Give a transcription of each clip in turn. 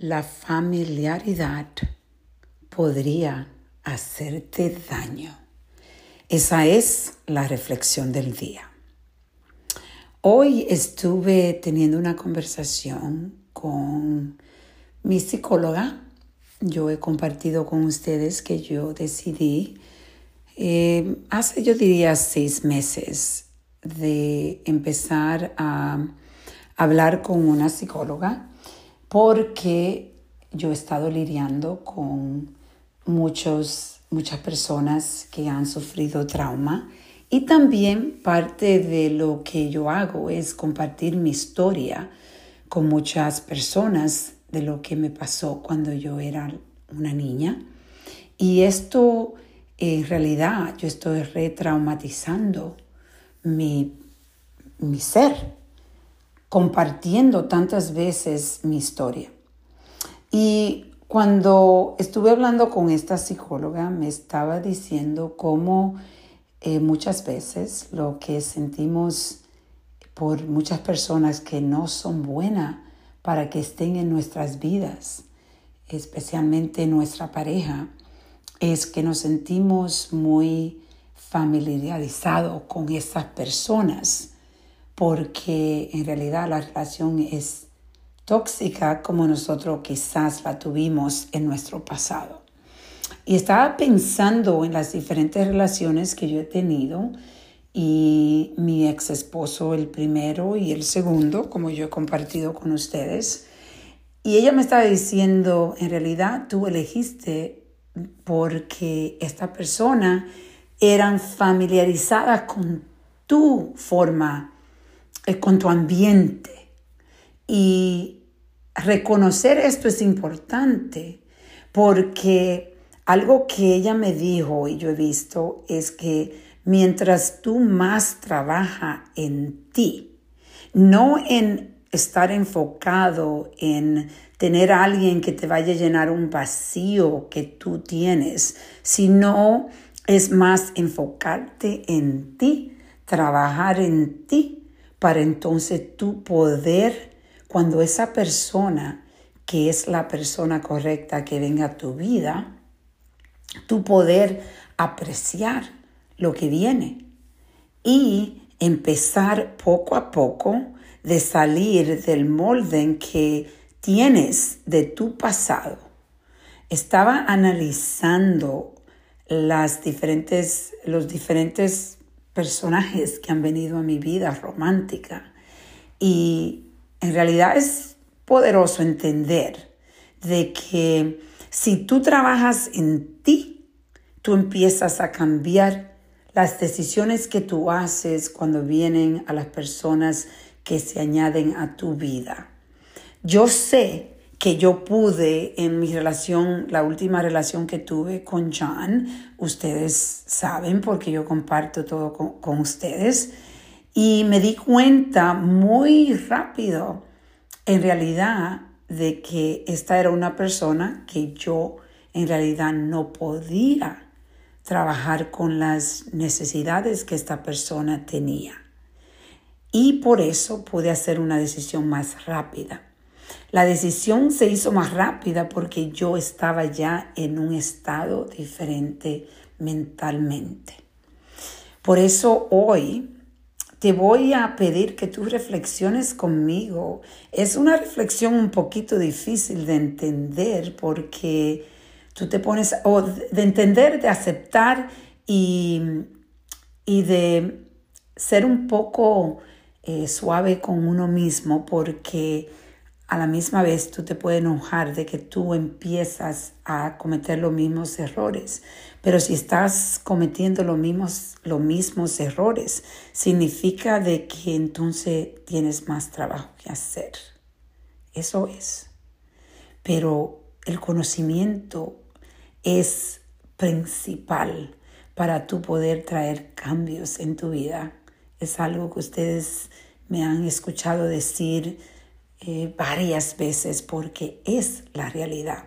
la familiaridad podría hacerte daño. Esa es la reflexión del día. Hoy estuve teniendo una conversación con mi psicóloga. Yo he compartido con ustedes que yo decidí eh, hace, yo diría, seis meses de empezar a hablar con una psicóloga porque yo he estado lidiando con muchos, muchas personas que han sufrido trauma y también parte de lo que yo hago es compartir mi historia con muchas personas de lo que me pasó cuando yo era una niña. Y esto, en realidad, yo estoy retraumatizando mi, mi ser compartiendo tantas veces mi historia. Y cuando estuve hablando con esta psicóloga, me estaba diciendo cómo eh, muchas veces lo que sentimos por muchas personas que no son buenas para que estén en nuestras vidas, especialmente nuestra pareja, es que nos sentimos muy familiarizados con esas personas porque en realidad la relación es tóxica como nosotros quizás la tuvimos en nuestro pasado. Y estaba pensando en las diferentes relaciones que yo he tenido y mi ex esposo, el primero y el segundo, como yo he compartido con ustedes. Y ella me estaba diciendo, en realidad tú elegiste porque esta persona eran familiarizadas con tu forma con tu ambiente. Y reconocer esto es importante porque algo que ella me dijo y yo he visto es que mientras tú más trabajas en ti, no en estar enfocado en tener a alguien que te vaya a llenar un vacío que tú tienes, sino es más enfocarte en ti, trabajar en ti para entonces tú poder, cuando esa persona, que es la persona correcta que venga a tu vida, tú poder apreciar lo que viene y empezar poco a poco de salir del molde que tienes de tu pasado. Estaba analizando las diferentes, los diferentes personajes que han venido a mi vida romántica. Y en realidad es poderoso entender de que si tú trabajas en ti, tú empiezas a cambiar las decisiones que tú haces cuando vienen a las personas que se añaden a tu vida. Yo sé que yo pude en mi relación, la última relación que tuve con John, ustedes saben porque yo comparto todo con, ustedes, y me di cuenta muy rápido, en realidad, de que esta era una persona que yo en realidad no podía trabajar con las necesidades que esta persona tenía. Y por eso pude hacer una decisión más rápida. La decisión se hizo más rápida porque yo estaba ya en un estado diferente mentalmente. Por eso hoy te voy a pedir que tú reflexiones conmigo. Es una reflexión un poquito difícil de entender porque tú te pones, o de entender, de aceptar y, y de ser un poco eh, suave con uno mismo porque a la misma vez tú te puedes enojar de que tú empiezas a cometer los mismos errores. Pero si estás cometiendo los mismos, los mismos errores, significa de que entonces tienes más trabajo que hacer. Eso es. Pero el conocimiento es principal para tú poder traer cambios en tu vida. Es algo que ustedes me han escuchado decir eh, varias veces porque es la realidad.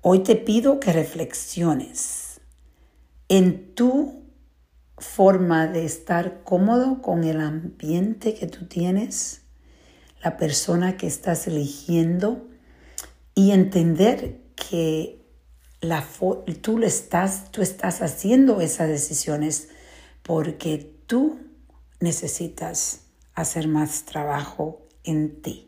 Hoy te pido que reflexiones en tu forma de estar cómodo con el ambiente que tú tienes, la persona que estás eligiendo y entender que tú, lo estás, tú estás haciendo esas decisiones porque tú necesitas hacer más trabajo en ti.